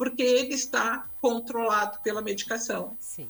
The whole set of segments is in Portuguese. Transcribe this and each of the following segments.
porque ele está controlado pela medicação. Sim.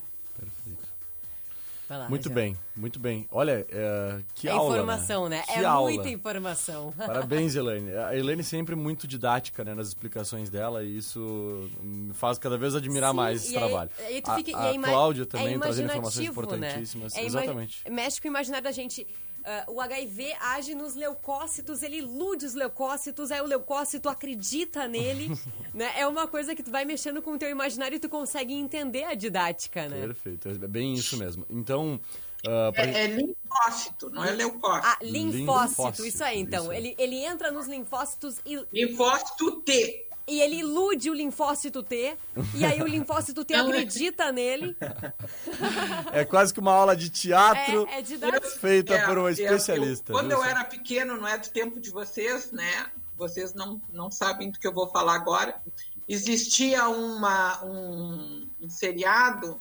Lá, muito bem, muito bem. Olha, é, que é aula, informação, né? né? Que é aula. muita informação. Parabéns, Elaine. A Elaine sempre muito didática né, nas explicações dela e isso me faz cada vez admirar Sim, mais esse trabalho. Aí, fica, a, a Cláudia também é trazendo informações né? importantíssimas. Né? É Exatamente. Mexe com o imaginário da gente. Uh, o HIV age nos leucócitos, ele ilude os leucócitos, aí o leucócito acredita nele, né? É uma coisa que tu vai mexendo com o teu imaginário e tu consegue entender a didática, né? Perfeito, é bem isso mesmo. Então... Uh, pra... é, é, linfócito, não é leucócito. Ah, linfócito, linfócito isso aí, então. Isso ele, ele entra nos linfócitos e... Linfócito T e ele ilude o linfócito T, e aí o linfócito T acredita nele. É quase que uma aula de teatro é, é feita é, por um especialista. Eu, quando eu era pequeno, não é do tempo de vocês, né? Vocês não, não sabem do que eu vou falar agora. Existia uma, um, um seriado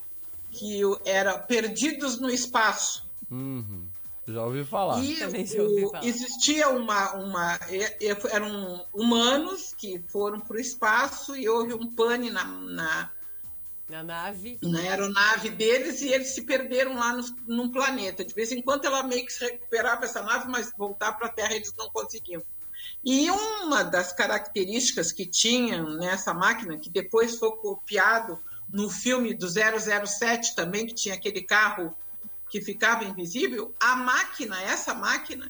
que era Perdidos no Espaço. Uhum. Já ouvi falar. E o, falar. existia uma, uma. Eram humanos que foram para o espaço e houve um pane na, na, na, nave. Na aeronave deles e eles se perderam lá no, num planeta. De vez em quando ela meio que se recuperava essa nave, mas voltar para a Terra eles não conseguiam. E uma das características que tinham nessa máquina, que depois foi copiado no filme do 007 também, que tinha aquele carro que ficava invisível, a máquina, essa máquina,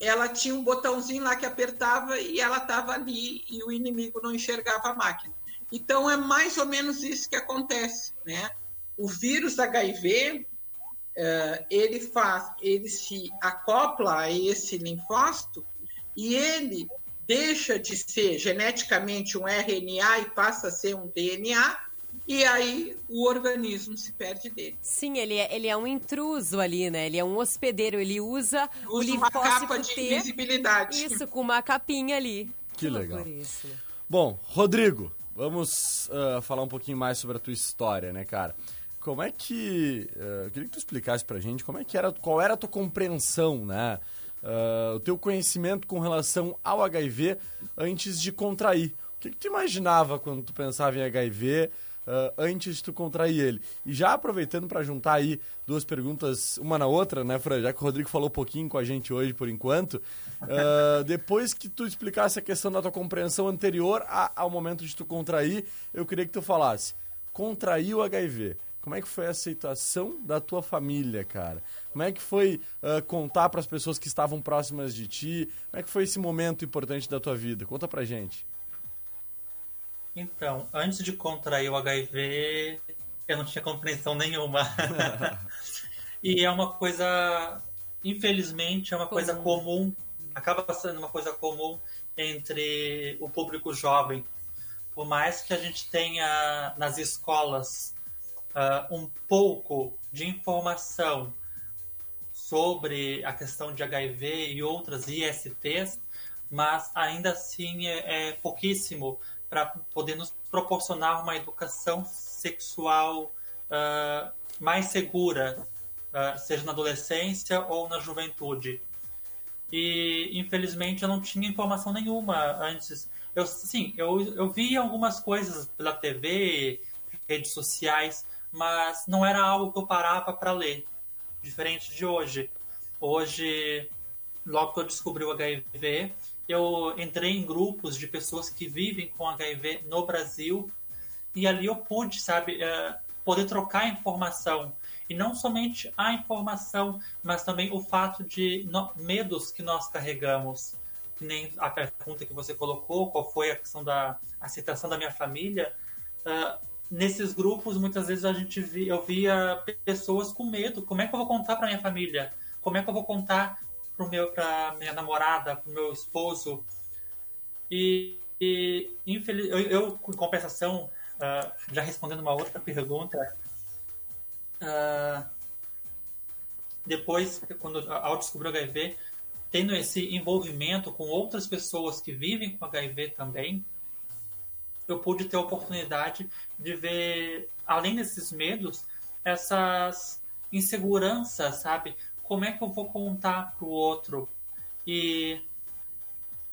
ela tinha um botãozinho lá que apertava e ela estava ali e o inimigo não enxergava a máquina. Então é mais ou menos isso que acontece, né? O vírus HIV uh, ele faz, ele se acopla a esse linfócito e ele deixa de ser geneticamente um RNA e passa a ser um DNA e aí o organismo se perde dele. Sim, ele é, ele é um intruso ali, né? Ele é um hospedeiro, ele usa, usa o linfócito uma capa de T, invisibilidade. Isso, com uma capinha ali. Que, que legal. Isso. Bom, Rodrigo, vamos uh, falar um pouquinho mais sobre a tua história, né, cara? Como é que. Uh, eu queria que tu explicasse pra gente como é que era, qual era a tua compreensão, né? Uh, o teu conhecimento com relação ao HIV antes de contrair. O que, que tu imaginava quando tu pensava em HIV? Uh, antes de tu contrair ele. E já aproveitando para juntar aí duas perguntas, uma na outra, né, Fran? Já que o Rodrigo falou um pouquinho com a gente hoje por enquanto. Uh, depois que tu explicasse a questão da tua compreensão anterior a, ao momento de tu contrair, eu queria que tu falasse. Contrair o HIV. Como é que foi a aceitação da tua família, cara? Como é que foi uh, contar para as pessoas que estavam próximas de ti? Como é que foi esse momento importante da tua vida? Conta pra gente. Então, antes de contrair o HIV, eu não tinha compreensão nenhuma. e é uma coisa, infelizmente, é uma comum. coisa comum, acaba sendo uma coisa comum entre o público jovem. Por mais que a gente tenha nas escolas uh, um pouco de informação sobre a questão de HIV e outras ISTs, mas ainda assim é, é pouquíssimo para poder nos proporcionar uma educação sexual uh, mais segura, uh, seja na adolescência ou na juventude. E infelizmente eu não tinha informação nenhuma antes. Eu sim, eu, eu vi algumas coisas pela TV, redes sociais, mas não era algo que eu parava para ler, diferente de hoje. Hoje, logo que eu descobri o HIV, eu entrei em grupos de pessoas que vivem com HIV no Brasil e ali eu pude, sabe, uh, poder trocar informação. E não somente a informação, mas também o fato de no, medos que nós carregamos. Que nem a pergunta que você colocou, qual foi a questão da aceitação da minha família. Uh, nesses grupos, muitas vezes a gente via, eu via pessoas com medo. Como é que eu vou contar para minha família? Como é que eu vou contar pro meu para minha namorada, pro meu esposo. E, e infeliz, eu, eu, em compensação, uh, já respondendo uma outra pergunta, uh, depois, quando ao descobrir o HIV, tendo esse envolvimento com outras pessoas que vivem com HIV também, eu pude ter a oportunidade de ver, além desses medos, essas inseguranças, sabe? Como é que eu vou contar para o outro? E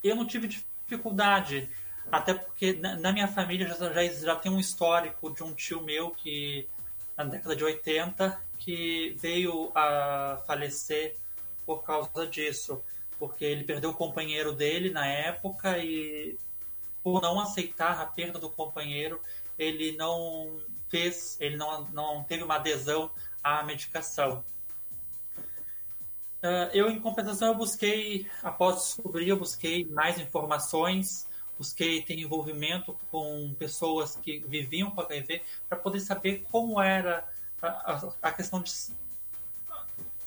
eu não tive dificuldade. Até porque na minha família já, já, já tem um histórico de um tio meu que, na década de 80, que veio a falecer por causa disso. Porque ele perdeu o companheiro dele na época e, por não aceitar a perda do companheiro, ele não fez, ele não, não teve uma adesão à medicação. Uh, eu, em compensação, eu busquei, após descobrir, eu busquei mais informações, busquei ter envolvimento com pessoas que viviam com HIV para poder saber como era a, a, a questão de.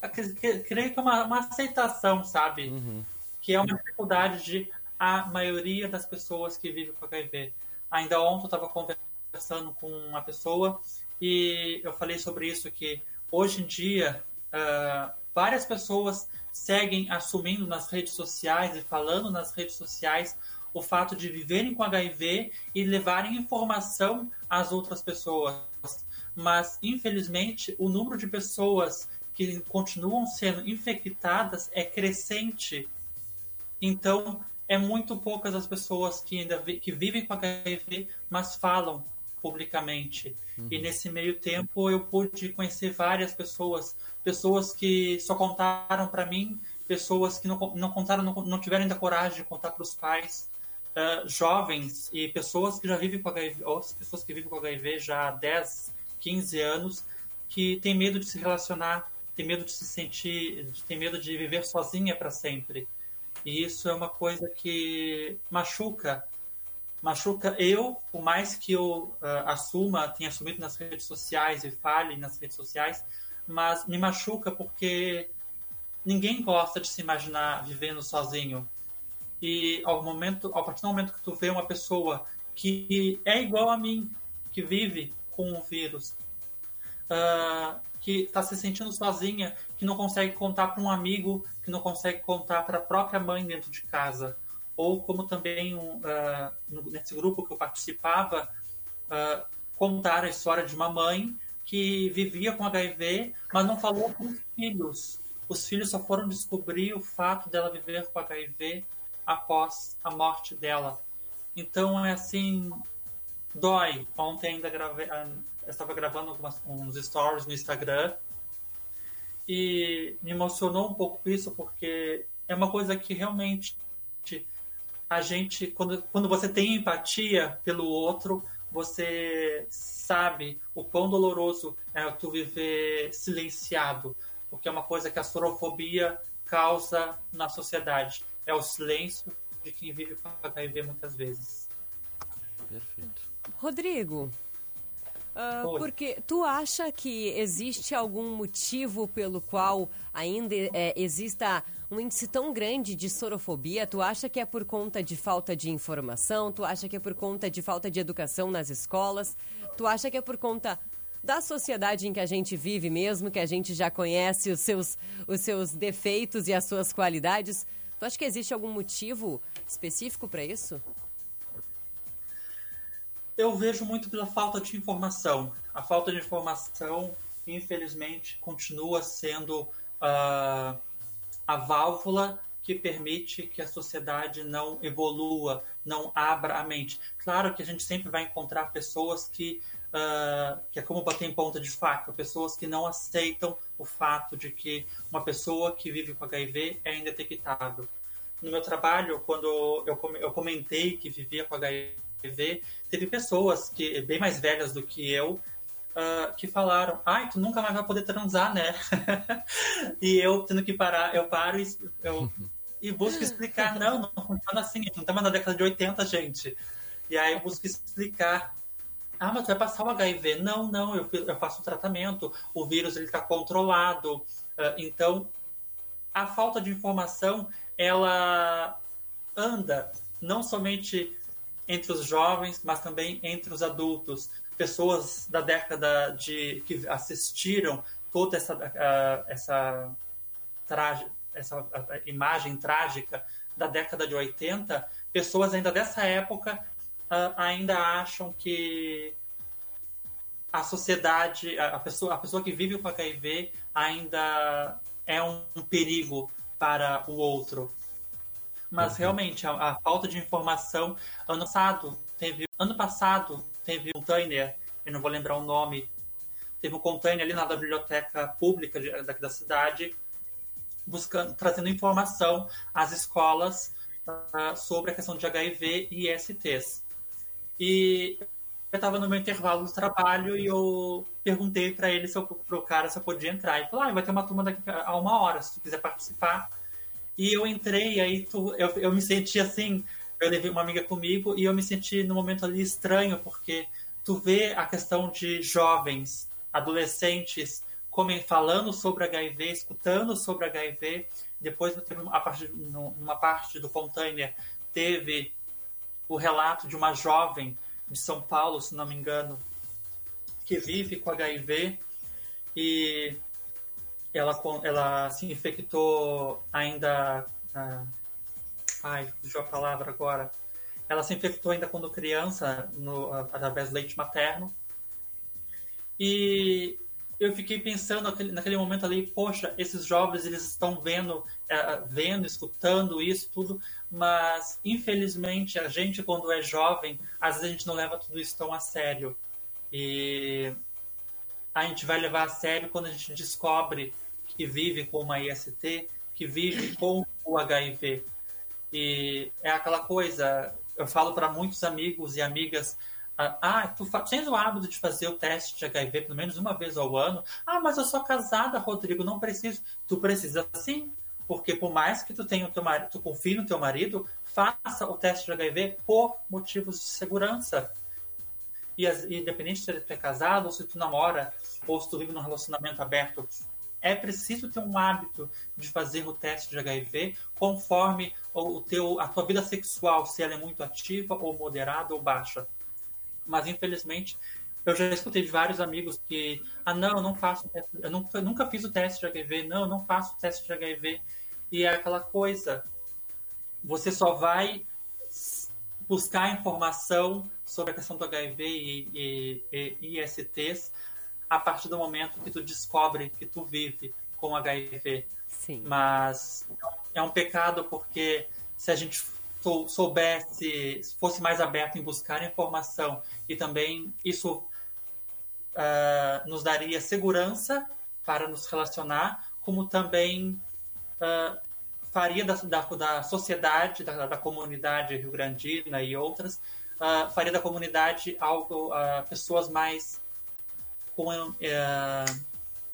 A, creio que é uma, uma aceitação, sabe? Uhum. Que é uma dificuldade de a maioria das pessoas que vivem com HIV. Ainda ontem eu estava conversando com uma pessoa e eu falei sobre isso que hoje em dia uh, várias pessoas seguem assumindo nas redes sociais e falando nas redes sociais o fato de viverem com HIV e levarem informação às outras pessoas. Mas, infelizmente, o número de pessoas que continuam sendo infectadas é crescente. Então, é muito poucas as pessoas que ainda vi, que vivem com HIV, mas falam publicamente. Uhum. E nesse meio tempo eu pude conhecer várias pessoas, pessoas que só contaram para mim, pessoas que não, não contaram, não, não tiveram ainda coragem de contar para os pais, uh, jovens e pessoas que já vivem com HIV, ou pessoas que vivem com HIV já há 10, 15 anos, que têm medo de se relacionar, têm medo de se sentir, têm medo de viver sozinha para sempre. E isso é uma coisa que machuca machuca eu, por mais que eu uh, assuma, tenha assumido nas redes sociais e fale nas redes sociais, mas me machuca porque ninguém gosta de se imaginar vivendo sozinho. E ao momento, a partir do momento que tu vê uma pessoa que é igual a mim, que vive com o vírus, uh, que está se sentindo sozinha, que não consegue contar para um amigo, que não consegue contar para a própria mãe dentro de casa, ou como também uh, nesse grupo que eu participava, uh, a história de uma mãe que vivia com HIV, mas não falou com os filhos. Os filhos só foram descobrir o fato dela viver com HIV após a morte dela. Então é assim, dói. Ontem ainda gravei, ah, estava gravando algumas, uns stories no Instagram e me emocionou um pouco isso porque é uma coisa que realmente a gente, quando, quando você tem empatia pelo outro, você sabe o quão doloroso é tu viver silenciado, porque é uma coisa que a sorofobia causa na sociedade. É o silêncio de quem vive com HIV muitas vezes. Perfeito. Rodrigo, Uh, porque tu acha que existe algum motivo pelo qual ainda é, exista um índice tão grande de sorofobia? Tu acha que é por conta de falta de informação? Tu acha que é por conta de falta de educação nas escolas? Tu acha que é por conta da sociedade em que a gente vive mesmo, que a gente já conhece os seus, os seus defeitos e as suas qualidades? Tu acha que existe algum motivo específico para isso? Eu vejo muito pela falta de informação. A falta de informação, infelizmente, continua sendo uh, a válvula que permite que a sociedade não evolua, não abra a mente. Claro que a gente sempre vai encontrar pessoas que, uh, que é como bater em ponta de faca, pessoas que não aceitam o fato de que uma pessoa que vive com HIV é indetectável. No meu trabalho, quando eu comentei que vivia com HIV, teve pessoas que bem mais velhas do que eu uh, que falaram: "Ai, tu nunca mais vai poder transar, né?" e eu tendo que parar, eu paro e eu e busco explicar, não, não funciona assim, não estamos na década de 80, gente. E aí eu busco explicar ah, mas tu vai passar o HIV? Não, não, eu, eu faço o tratamento, o vírus ele está controlado. Uh, então, a falta de informação, ela anda não somente entre os jovens, mas também entre os adultos, pessoas da década de que assistiram toda essa uh, essa trage, essa imagem trágica da década de 80, pessoas ainda dessa época uh, ainda acham que a sociedade, a pessoa, a pessoa que vive com HIV ainda é um perigo para o outro. Mas uhum. realmente, a, a, falta de informação. Ano passado, teve. Ano passado, teve um container, eu não vou lembrar o nome. Teve um container ali na biblioteca pública de, daqui da cidade, buscando, trazendo informação às escolas uh, sobre a questão de HIV e ISTs. E eu estava no meu intervalo do trabalho e eu perguntei para ele, se pro cara, se eu podia entrar. Ele falou, ah, vai ter uma turma daqui a uma hora, se tu quiser participar. E eu entrei, aí tu, eu, eu me senti assim, eu levei uma amiga comigo e eu me senti no momento ali estranho, porque tu vê a questão de jovens, adolescentes, como, falando sobre HIV, escutando sobre HIV. Depois, a parte, numa parte do container, teve o relato de uma jovem de São Paulo, se não me engano, que vive com HIV e ela, ela se infectou ainda. Ah, ai, fugiu a palavra agora. Ela se infectou ainda quando criança, no, através do leite materno. E eu fiquei pensando naquele, naquele momento ali, poxa, esses jovens eles estão vendo, é, vendo, escutando isso tudo, mas infelizmente a gente quando é jovem, às vezes a gente não leva tudo isso tão a sério. E a gente vai levar a sério quando a gente descobre que vive com uma IST, que vive com o HIV. E é aquela coisa, eu falo para muitos amigos e amigas, ah, ah, tu tens o hábito de fazer o teste de HIV pelo menos uma vez ao ano? Ah, mas eu sou casada, Rodrigo, não preciso. Tu precisa sim, porque por mais que tu tenha o teu marido, tu confie no teu marido, faça o teste de HIV por motivos de segurança. E, independente se tu é casado, ou se tu namora, ou se tu vive num relacionamento aberto, é preciso ter um hábito de fazer o teste de HIV conforme o teu, a tua vida sexual, se ela é muito ativa ou moderada ou baixa mas infelizmente eu já escutei de vários amigos que, ah, não, eu não faço, eu nunca, nunca fiz o teste de HIV, não, eu não faço o teste de HIV. E é aquela coisa, você só vai buscar informação sobre a questão do HIV e, e, e ISTs a partir do momento que tu descobre que tu vive com HIV. Sim. Mas é um pecado porque se a gente soubesse, fosse mais aberto em buscar informação e também isso uh, nos daria segurança para nos relacionar, como também uh, faria da, da, da sociedade, da, da, comunidade rio-grandina e outras, uh, faria da comunidade algo, pessoas mais com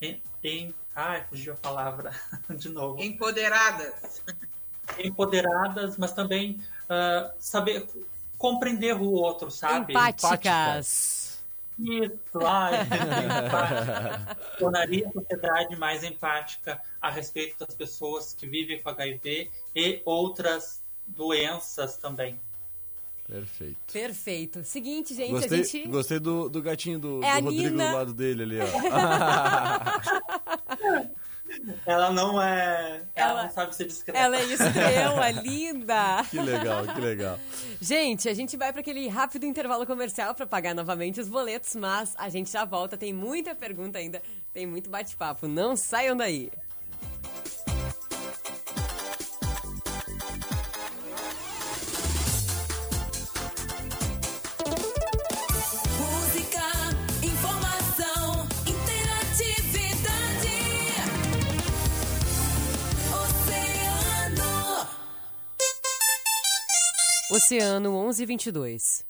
em, em, ai, fugiu a palavra de novo. Empoderadas empoderadas, mas também uh, saber compreender o outro, sabe? Empáticas. Isso, ai, tornaria a sociedade mais empática a respeito das pessoas que vivem com HIV e outras doenças também. Perfeito. Perfeito. Seguinte, gente, gostei, a gente. Gostei do, do gatinho do, é do Rodrigo Nina... do lado dele ali, ó. Ela não é. Ela, ela, não sabe ser discreta. Ela é estrela, linda. Que legal, que legal. Gente, a gente vai para aquele rápido intervalo comercial para pagar novamente os boletos, mas a gente já volta. Tem muita pergunta ainda, tem muito bate-papo. Não saiam daí. Oceano 1122.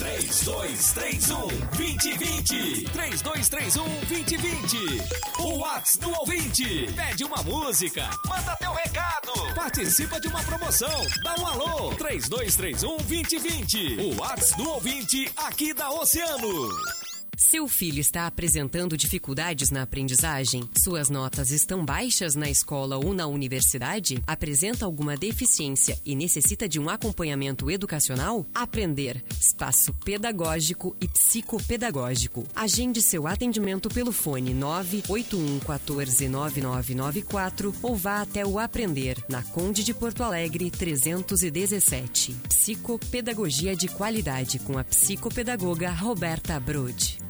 3231 2020. 3231 2020. O Whats do ouvinte. Pede uma música. Manda teu recado. Participa de uma promoção. Dá um alô. 3231 2020. O Whats do ouvinte aqui da Oceano. Seu filho está apresentando dificuldades na aprendizagem? Suas notas estão baixas na escola ou na universidade? Apresenta alguma deficiência e necessita de um acompanhamento educacional? Aprender. Espaço pedagógico e psicopedagógico. Agende seu atendimento pelo fone 981 14 9994 ou vá até o Aprender, na Conde de Porto Alegre 317. Psicopedagogia de qualidade com a psicopedagoga Roberta Brode.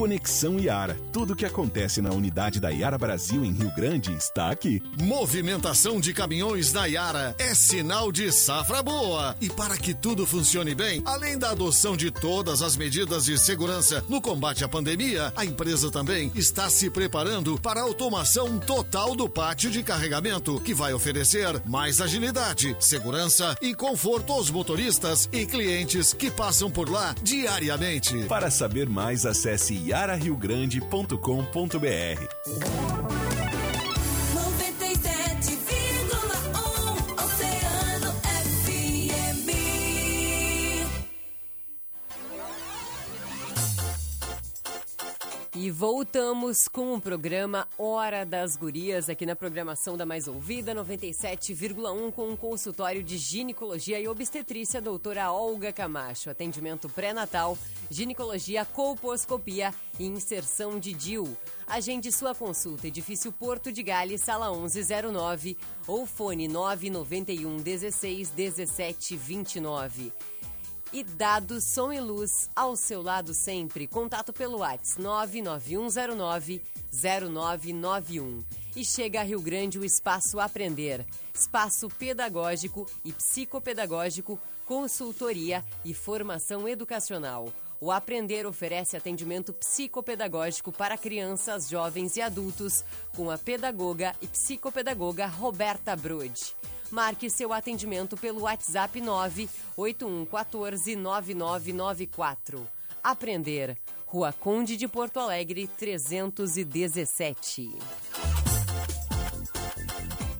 Conexão Iara. Tudo o que acontece na unidade da Iara Brasil em Rio Grande está aqui. Movimentação de caminhões na Iara é sinal de safra boa. E para que tudo funcione bem, além da adoção de todas as medidas de segurança no combate à pandemia, a empresa também está se preparando para a automação total do pátio de carregamento, que vai oferecer mais agilidade, segurança e conforto aos motoristas e clientes que passam por lá diariamente. Para saber mais, acesse iarariogrande.com.br. E voltamos com o programa Hora das Gurias, aqui na programação da Mais Ouvida, 97,1, com um consultório de ginecologia e obstetrícia, doutora Olga Camacho. Atendimento pré-natal, ginecologia, colposcopia e inserção de DIU. Agende sua consulta, edifício Porto de Gales, sala 1109 ou fone 991 16 17 29 e dados som e luz ao seu lado sempre. Contato pelo WhatsApp 99109 0991. E chega a Rio Grande o Espaço Aprender, espaço pedagógico e psicopedagógico, consultoria e formação educacional. O Aprender oferece atendimento psicopedagógico para crianças, jovens e adultos com a pedagoga e psicopedagoga Roberta Brode. Marque seu atendimento pelo WhatsApp 98114 9994. Aprender. Rua Conde de Porto Alegre, 317.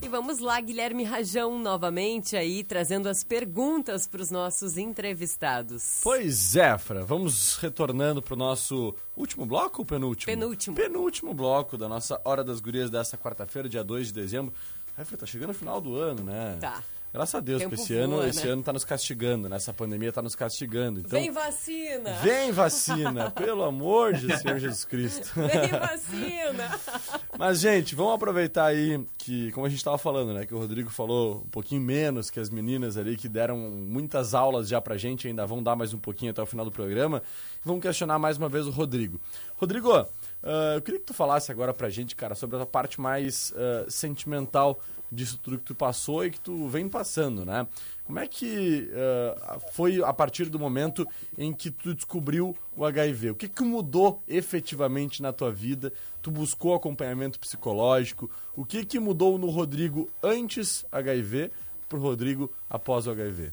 E vamos lá, Guilherme Rajão, novamente aí, trazendo as perguntas para os nossos entrevistados. Pois é, Fra, vamos retornando para o nosso último bloco ou penúltimo? Penúltimo. Penúltimo bloco da nossa Hora das Gurias desta quarta-feira, dia 2 de dezembro. Aí tá chegando o final do ano, né? Tá. Graças a Deus, porque esse voa, ano, né? esse ano tá nos castigando, né? Essa pandemia tá nos castigando. Então, vem vacina! Vem vacina, pelo amor de Senhor Jesus Cristo. Vem vacina! Mas, gente, vamos aproveitar aí que, como a gente tava falando, né? Que o Rodrigo falou um pouquinho menos que as meninas ali que deram muitas aulas já pra gente, ainda vão dar mais um pouquinho até o final do programa. Vamos questionar mais uma vez o Rodrigo. Rodrigo, uh, eu queria que tu falasse agora pra gente, cara, sobre a parte mais uh, sentimental disso tudo que tu passou e que tu vem passando, né? Como é que uh, foi a partir do momento em que tu descobriu o HIV? O que, que mudou efetivamente na tua vida? Tu buscou acompanhamento psicológico? O que, que mudou no Rodrigo antes HIV para o Rodrigo após o HIV?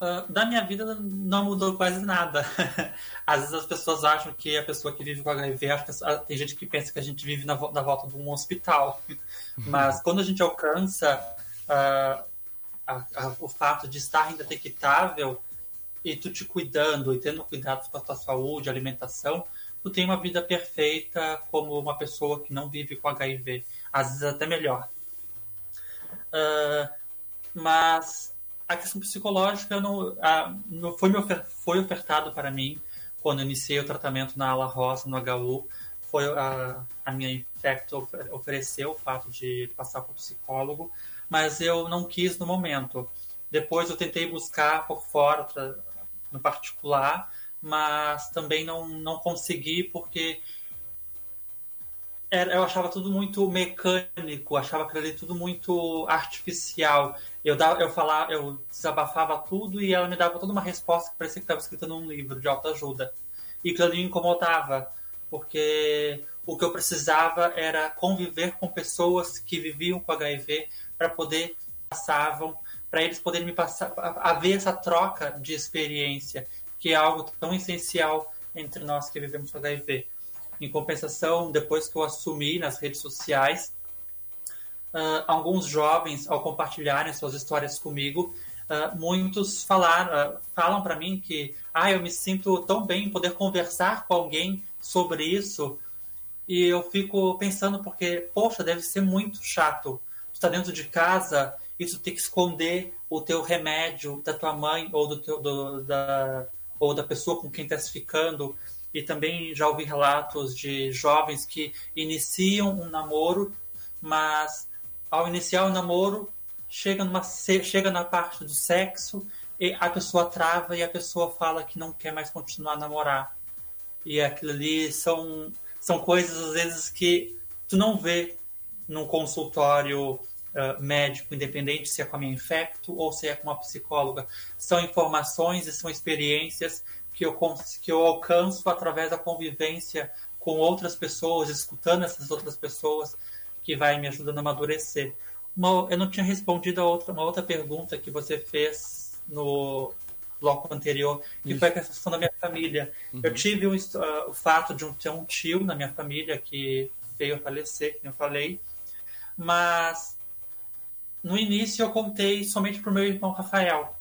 Uh, da minha vida não mudou quase nada. Às vezes as pessoas acham que a pessoa que vive com HIV, ah, tem gente que pensa que a gente vive na, na volta de um hospital. Mas quando a gente alcança uh, a, a, o fato de estar indetectável e tu te cuidando e tendo cuidado com a tua saúde, alimentação, tu tem uma vida perfeita como uma pessoa que não vive com HIV. Às vezes até melhor. Uh, mas a questão psicológica não, a, foi, me ofer, foi ofertado para mim quando iniciei o tratamento na ala rosa, no HU. Foi a, a minha infecto ofereceu o fato de passar por psicólogo, mas eu não quis no momento. Depois eu tentei buscar por fora, no particular, mas também não, não consegui porque era, eu achava tudo muito mecânico, achava aquilo ali tudo muito artificial. Eu, dava, eu, falava, eu desabafava tudo e ela me dava toda uma resposta que parecia que estava escrita num livro de autoajuda. E aquilo ali me incomodava, porque o que eu precisava era conviver com pessoas que viviam com HIV para poder passavam, para eles poderem me passar, haver essa troca de experiência, que é algo tão essencial entre nós que vivemos com HIV. Em compensação, depois que eu assumi nas redes sociais, uh, alguns jovens, ao compartilharem suas histórias comigo, uh, muitos falaram, uh, falam para mim que ah, eu me sinto tão bem em poder conversar com alguém sobre isso. E eu fico pensando, porque, poxa, deve ser muito chato. estar dentro de casa e tu ter que esconder o teu remédio da tua mãe ou do teu, do, da, ou da pessoa com quem está se ficando. E também já ouvi relatos de jovens que iniciam um namoro, mas ao iniciar o namoro, chega, numa, chega na parte do sexo e a pessoa trava e a pessoa fala que não quer mais continuar a namorar. E aquilo ali são, são coisas, às vezes, que tu não vê num consultório uh, médico, independente se é com a minha infecto ou se é com uma psicóloga. São informações e são experiências que eu, que eu alcanço através da convivência com outras pessoas, escutando essas outras pessoas, que vai me ajudando a amadurecer. Uma, eu não tinha respondido a outra, uma outra pergunta que você fez no bloco anterior, que Isso. foi a questão da minha família. Uhum. Eu tive uh, o fato de um, ter um tio na minha família que veio a falecer, como eu falei, mas no início eu contei somente para o meu irmão Rafael,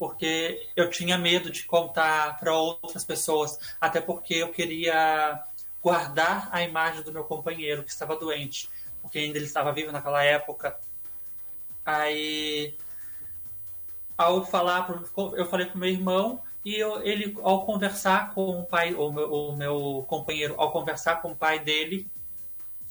porque eu tinha medo de contar para outras pessoas, até porque eu queria guardar a imagem do meu companheiro que estava doente porque ainda ele estava vivo naquela época. Aí, ao falar, eu falei pro meu irmão e eu, ele, ao conversar com o pai, o meu, o meu companheiro, ao conversar com o pai dele,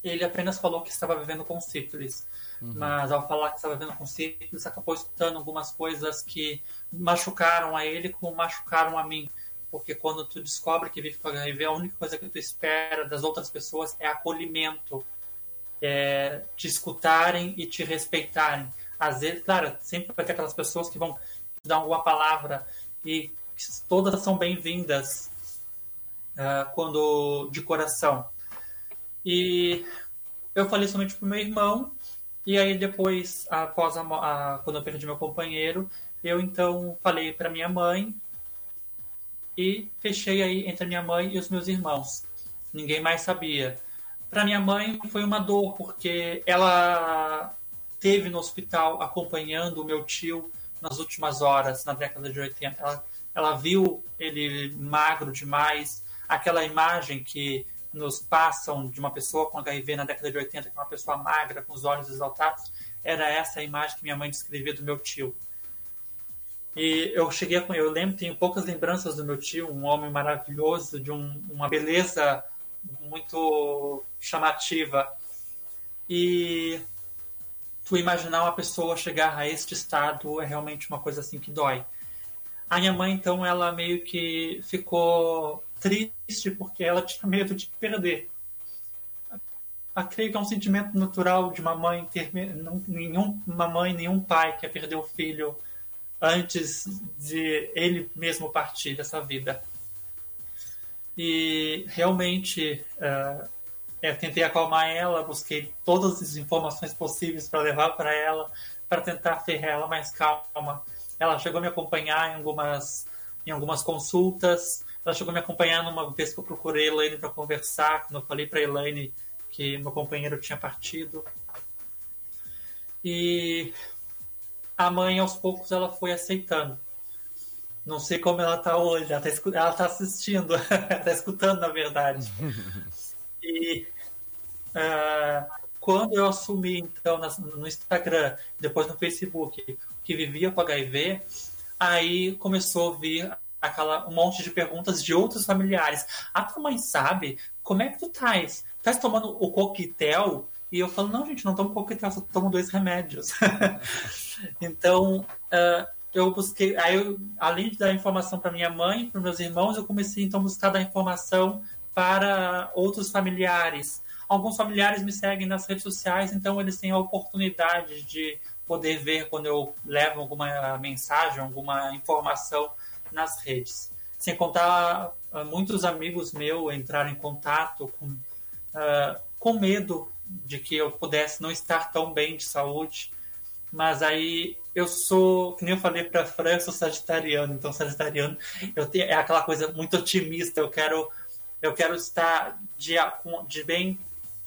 ele apenas falou que estava vivendo com sífilis. Uhum. Mas ao falar que estava vivendo com sífilis, acabou escutando algumas coisas que machucaram a ele como machucaram a mim. Porque quando tu descobre que vive com HIV, a única coisa que tu espera das outras pessoas é acolhimento é, te escutarem e te respeitarem. Às vezes, claro, sempre vai ter aquelas pessoas que vão te dar alguma palavra e todas são bem-vindas uh, quando de coração. E eu falei somente pro meu irmão e aí depois, após a, a, quando eu perdi meu companheiro, eu então falei para minha mãe e fechei aí entre a minha mãe e os meus irmãos. Ninguém mais sabia. Para minha mãe foi uma dor, porque ela teve no hospital acompanhando o meu tio nas últimas horas, na década de 80. Ela, ela viu ele magro demais, aquela imagem que nos passam de uma pessoa com HIV na década de 80, que é uma pessoa magra, com os olhos exaltados, era essa a imagem que minha mãe descrevia do meu tio. E eu cheguei a eu lembro, tenho poucas lembranças do meu tio, um homem maravilhoso, de um, uma beleza muito chamativa. E tu imaginar uma pessoa chegar a este estado é realmente uma coisa assim que dói. A minha mãe, então, ela meio que ficou triste porque ela tinha medo de perder. Eu creio que é um sentimento natural de uma mãe ter nenhuma mãe, nenhum pai quer perder o filho antes de ele mesmo partir dessa vida. E realmente uh, eu tentei acalmar ela, busquei todas as informações possíveis para levar para ela, para tentar ter ela mais calma. Ela chegou a me acompanhar em algumas, em algumas consultas. Ela chegou a me acompanhar numa vez que eu procurei a Elaine para conversar, quando eu falei para a Elaine que meu companheiro tinha partido. E a mãe, aos poucos, ela foi aceitando. Não sei como ela tá hoje. Ela tá, ela tá assistindo, tá escutando, na verdade. E uh, quando eu assumi, então, no Instagram, depois no Facebook, que vivia com HIV, aí começou a vir aquela, um monte de perguntas de outros familiares. A tua mãe sabe? Como é que tu estás? Estás tomando o coquetel? E eu falo, não, gente, não tomo coquetel, só tomo dois remédios. então, uh, eu busquei, aí eu, além de dar informação para minha mãe, para meus irmãos, eu comecei então a buscar dar informação para outros familiares. alguns familiares me seguem nas redes sociais, então eles têm a oportunidade de poder ver quando eu levo alguma mensagem, alguma informação nas redes. Sem contar, uh, muitos amigos meus entraram em contato com, uh, com medo de que eu pudesse não estar tão bem de saúde, mas aí eu sou, que nem eu falei para a Fran, eu sou sagitariano, então sagitariano eu tenho, é aquela coisa muito otimista, eu quero eu quero estar de, de bem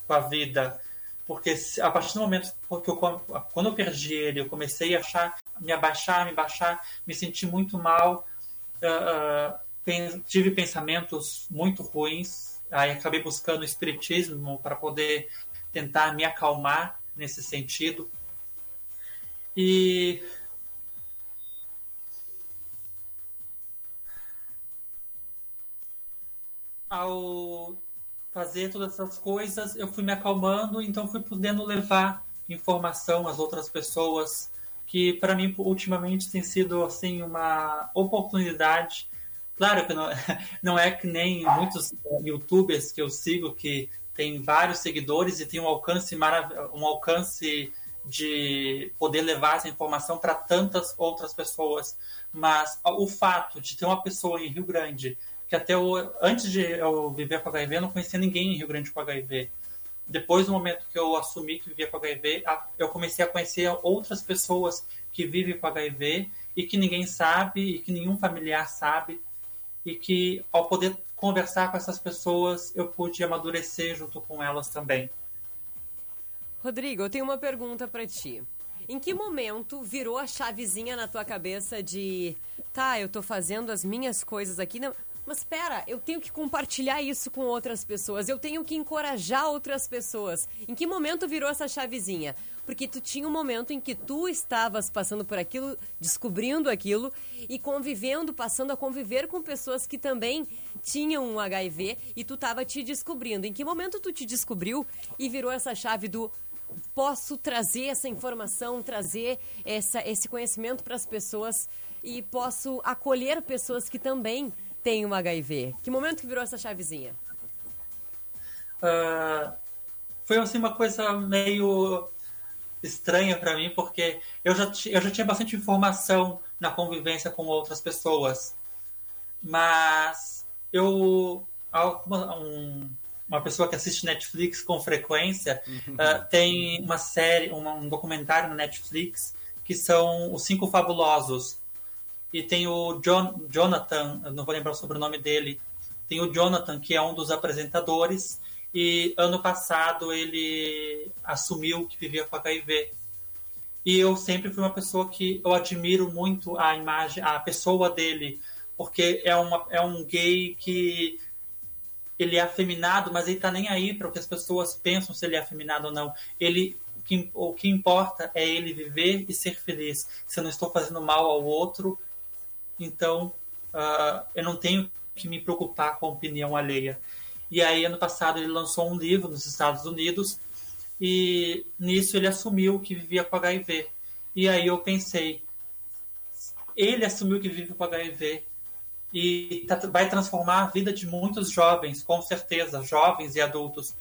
com a vida, porque a partir do momento que eu, quando eu perdi ele, eu comecei a achar, me abaixar, me baixar, me senti muito mal, uh, uh, tive pensamentos muito ruins, aí acabei buscando espiritismo para poder tentar me acalmar nesse sentido. E ao fazer todas essas coisas, eu fui me acalmando, então fui podendo levar informação às outras pessoas, que para mim ultimamente tem sido assim uma oportunidade. Claro que não, não é que nem muitos youtubers que eu sigo que tem vários seguidores e tem um alcance um alcance de poder levar essa informação para tantas outras pessoas. Mas o fato de ter uma pessoa em Rio Grande, que até eu, antes de eu viver com HIV, eu não conhecia ninguém em Rio Grande com HIV. Depois do momento que eu assumi que vivia com HIV, eu comecei a conhecer outras pessoas que vivem com HIV e que ninguém sabe e que nenhum familiar sabe e que ao poder conversar com essas pessoas eu pude amadurecer junto com elas também. Rodrigo, eu tenho uma pergunta para ti. Em que momento virou a chavezinha na tua cabeça de, tá, eu tô fazendo as minhas coisas aqui, não, mas espera, eu tenho que compartilhar isso com outras pessoas, eu tenho que encorajar outras pessoas. Em que momento virou essa chavezinha? Porque tu tinha um momento em que tu estavas passando por aquilo, descobrindo aquilo e convivendo, passando a conviver com pessoas que também tinham um HIV e tu estava te descobrindo. Em que momento tu te descobriu e virou essa chave do posso trazer essa informação, trazer essa, esse conhecimento para as pessoas e posso acolher pessoas que também têm um HIV? Que momento que virou essa chavezinha? Uh, foi assim uma coisa meio estranha para mim, porque eu já, eu já tinha bastante informação na convivência com outras pessoas. Mas eu. Um, uma pessoa que assiste Netflix com frequência, uh, tem uma série, uma, um documentário no Netflix que são Os Cinco Fabulosos. E tem o John, Jonathan, não vou lembrar o sobrenome dele, tem o Jonathan, que é um dos apresentadores, e ano passado ele assumiu que vivia com HIV. E eu sempre fui uma pessoa que eu admiro muito a imagem, a pessoa dele, porque é, uma, é um gay que ele é afeminado, mas ele tá nem aí para o que as pessoas pensam se ele é afeminado ou não. Ele o que, o que importa é ele viver e ser feliz. Se eu não estou fazendo mal ao outro, então uh, eu não tenho que me preocupar com a opinião alheia. E aí, ano passado, ele lançou um livro nos Estados Unidos e nisso ele assumiu que vivia com HIV. E aí eu pensei, ele assumiu que vive com HIV, e tá, vai transformar a vida de muitos jovens, com certeza, jovens e adultos.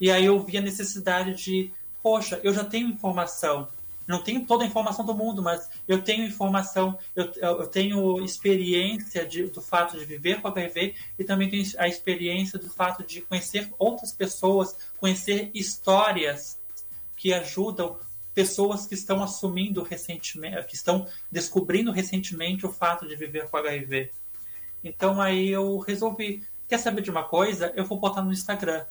E aí eu vi a necessidade de, poxa, eu já tenho informação, não tenho toda a informação do mundo, mas eu tenho informação, eu, eu tenho experiência de, do fato de viver com HIV e também tenho a experiência do fato de conhecer outras pessoas, conhecer histórias que ajudam pessoas que estão assumindo recentemente, que estão descobrindo recentemente o fato de viver com HIV. Então aí eu resolvi, quer saber de uma coisa? Eu vou botar no Instagram.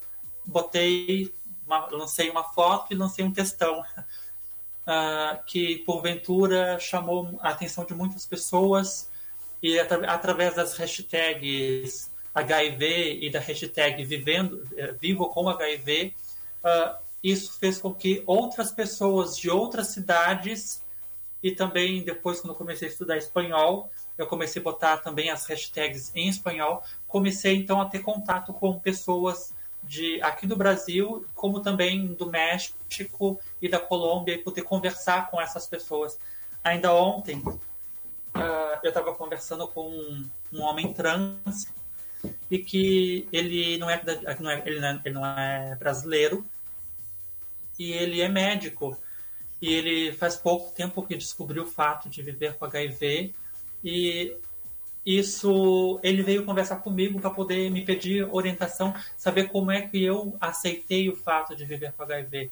Botei, uma, lancei uma foto e lancei um textão. Uh, que porventura chamou a atenção de muitas pessoas e atra através das hashtags HIV e da hashtag vivendo, eh, vivo com HIV, uh, ah, isso fez com que outras pessoas de outras cidades e também depois quando comecei a estudar espanhol eu comecei a botar também as hashtags em espanhol. Comecei então a ter contato com pessoas de aqui do Brasil, como também do México e da Colômbia, e poder conversar com essas pessoas. Ainda ontem, uh, eu estava conversando com um, um, homem trans e que ele não é, não é, ele, não é ele não é brasileiro e ele é médico e ele faz pouco tempo que descobriu o fato de viver com HIV e isso ele veio conversar comigo para poder me pedir orientação, saber como é que eu aceitei o fato de viver com HIV.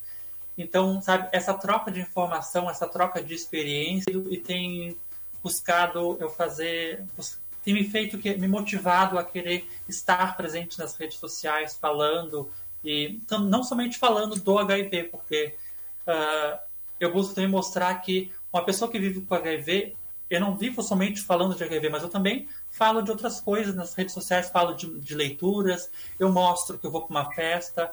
Então, sabe, essa troca de informação, essa troca de experiência e tem buscado eu fazer, tem me feito que me motivado a querer estar presente nas redes sociais, falando e não somente falando do HIV, porque uh, eu busco também mostrar que uma pessoa que vive com HIV eu não vivo somente falando de HIV, mas eu também falo de outras coisas nas redes sociais, falo de, de leituras, eu mostro que eu vou para uma festa,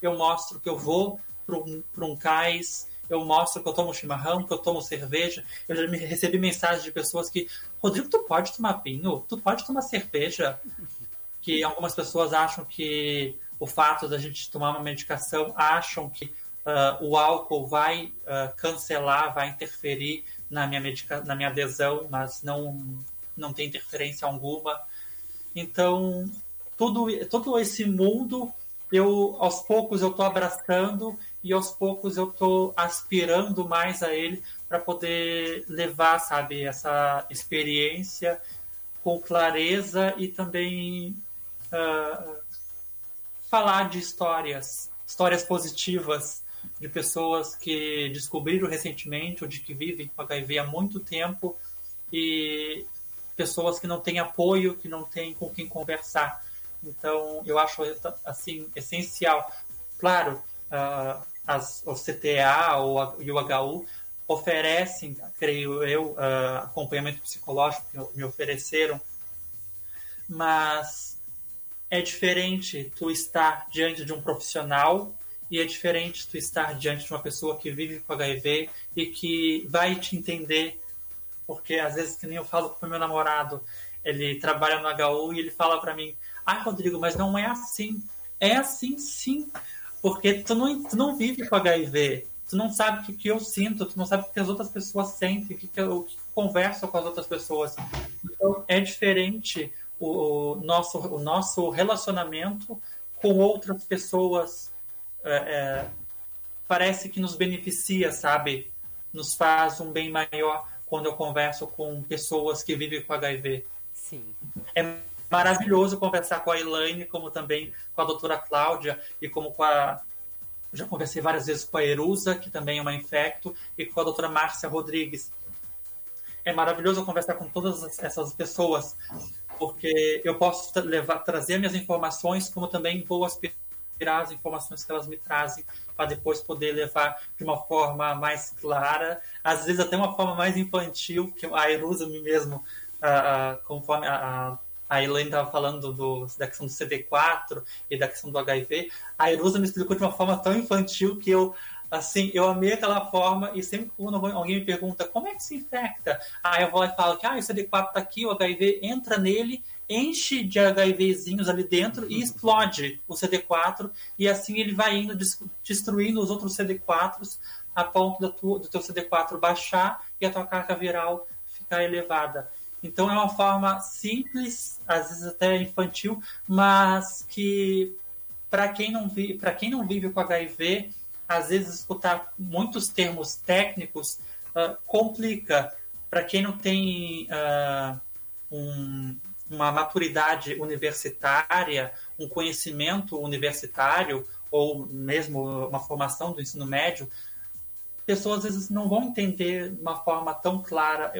eu mostro que eu vou para um, um cais, eu mostro que eu tomo chimarrão, que eu tomo cerveja. Eu já me recebi mensagens de pessoas que, Rodrigo, tu pode tomar vinho? Tu pode tomar cerveja? Que algumas pessoas acham que o fato da gente tomar uma medicação, acham que uh, o álcool vai uh, cancelar, vai interferir na minha, medica na minha adesão, mas não, não tem interferência alguma. Então, tudo, todo esse mundo, eu aos poucos eu estou abraçando e aos poucos eu estou aspirando mais a ele para poder levar, sabe, essa experiência com clareza e também uh, falar de histórias, histórias positivas de pessoas que descobriram recentemente ou de que vivem com HIV há muito tempo e pessoas que não têm apoio, que não têm com quem conversar. Então, eu acho assim essencial. Claro, uh, as, o CTA ou a, e o HU oferecem, creio eu, uh, acompanhamento psicológico que me ofereceram, mas é diferente tu estar diante de um profissional e é diferente tu estar diante de uma pessoa que vive com HIV e que vai te entender, porque às vezes que nem eu falo com o meu namorado, ele trabalha no HU e ele fala para mim: "Ah, Rodrigo, mas não é assim". É assim sim, porque tu não, tu não vive com HIV, tu não sabe o que, que eu sinto, tu não sabe o que as outras pessoas sentem, o que, que eu, converso com as outras pessoas. Então é diferente o, o nosso, o nosso relacionamento com outras pessoas é, é, parece que nos beneficia, sabe? Nos faz um bem maior quando eu converso com pessoas que vivem com HIV. Sim. É maravilhoso conversar com a Elaine, como também com a doutora Cláudia e como com a. Já conversei várias vezes com a Erusa, que também é uma infecto, e com a doutora Márcia Rodrigues. É maravilhoso conversar com todas essas pessoas, porque eu posso levar, trazer minhas informações, como também vou aspirar as informações que elas me trazem para depois poder levar de uma forma mais clara, às vezes até uma forma mais infantil, que a Erusa me mesmo, uh, conforme a, a Elaine estava falando do, da questão do CD4 e da questão do HIV, a Erusa me explicou de uma forma tão infantil que eu assim, eu amei aquela forma e sempre quando alguém me pergunta como é que se infecta, aí eu vou lá e falo que ah, o CD4 está aqui, o HIV entra nele enche de HIVzinhos ali dentro e explode o CD4 e assim ele vai indo destruindo os outros CD4s a ponto do, tu, do teu CD4 baixar e a tua carga viral ficar elevada. Então é uma forma simples, às vezes até infantil, mas que para quem não vive, para quem não vive com HIV, às vezes escutar muitos termos técnicos uh, complica. Para quem não tem uh, um, uma maturidade universitária, um conhecimento universitário ou mesmo uma formação do ensino médio, pessoas às vezes não vão entender de uma forma tão clara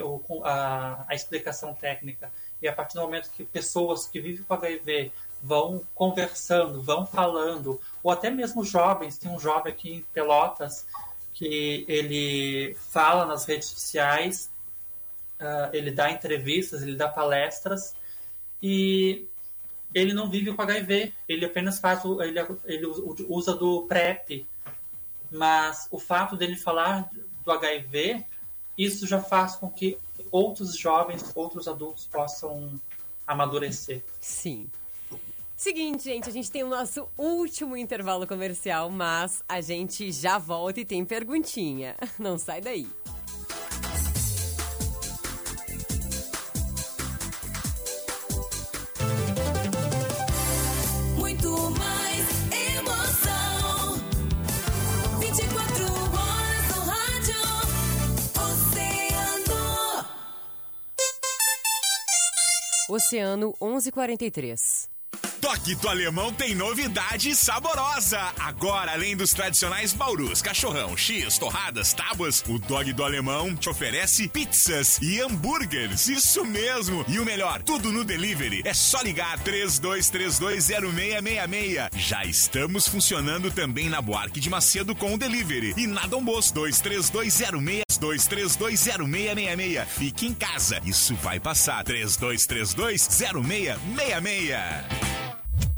a, a explicação técnica. E a partir do momento que pessoas que vivem com HIV vão conversando, vão falando, ou até mesmo jovens, tem um jovem aqui em Pelotas que ele fala nas redes sociais, uh, ele dá entrevistas, ele dá palestras, e ele não vive com HIV, ele apenas faz o, ele, ele usa do PrEP, mas o fato dele falar do HIV, isso já faz com que outros jovens, outros adultos possam amadurecer. Sim. Seguinte, gente, a gente tem o nosso último intervalo comercial, mas a gente já volta e tem perguntinha. Não sai daí. Oceano 1143. Toquito Alemão tem novidade saborosa. Agora, além dos tradicionais baurus, cachorrão, x, torradas, tábuas, o Dog do Alemão te oferece pizzas e hambúrgueres. Isso mesmo. E o melhor, tudo no delivery. É só ligar 32320666. Já estamos funcionando também na Buarque de Macedo com o delivery. E na Dom Bos 23206 2320666. Fique em casa. Isso vai passar. 32320666.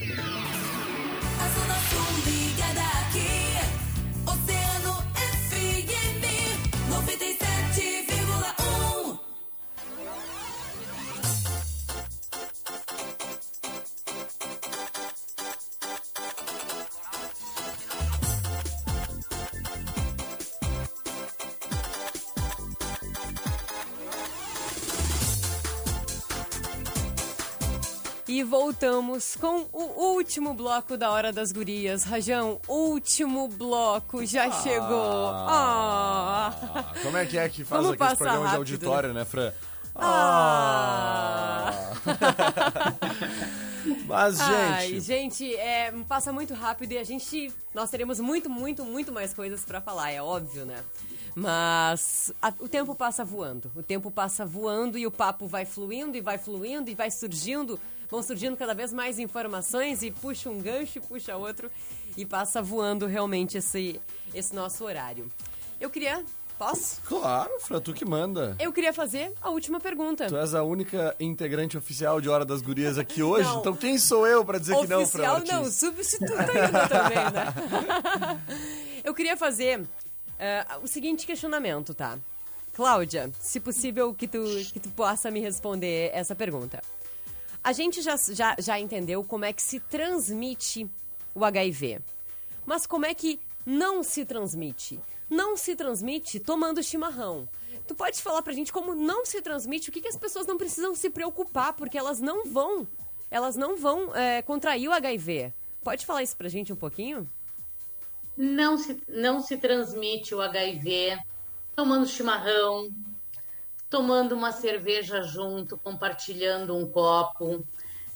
遊ばそう E voltamos com o último bloco da Hora das Gurias. Rajão, último bloco já chegou. Ah. Ah, como é que é que faz Vamos aqueles programas de auditório, né, Fran? Ah. Mas, Ai, gente, gente, é, passa muito rápido e a gente. Nós teremos muito, muito, muito mais coisas pra falar, é óbvio, né? Mas a- o tempo passa voando. O tempo passa voando e o papo vai fluindo e vai fluindo e vai surgindo. Vão surgindo cada vez mais informações e puxa um gancho e puxa outro. E passa voando realmente esse, esse nosso horário. Eu queria. Posso? claro, Fran, tu que manda. Eu queria fazer a última pergunta. Tu és a única integrante oficial de Hora das Gurias aqui hoje, Não. então quem sou eu pra dizer que não, Fran Oficial não, substituta ainda também, né? Eu queria fazer eh, o seguinte questionamento, tá? Cláudia, se possível que tu, que tu possa me responder essa pergunta. A gente já, já, já entendeu como é que se transmite o HIV. Mas como é que não se transmite? Não se transmite tomando chimarrão. Tu pode falar pra gente como não se transmite, o que, que as pessoas não precisam se preocupar, porque elas não vão, elas não vão é, contrair o HIV. Pode falar isso pra gente um pouquinho? não se, não se transmite o HIV tomando chimarrão, tomando uma cerveja junto, compartilhando um copo.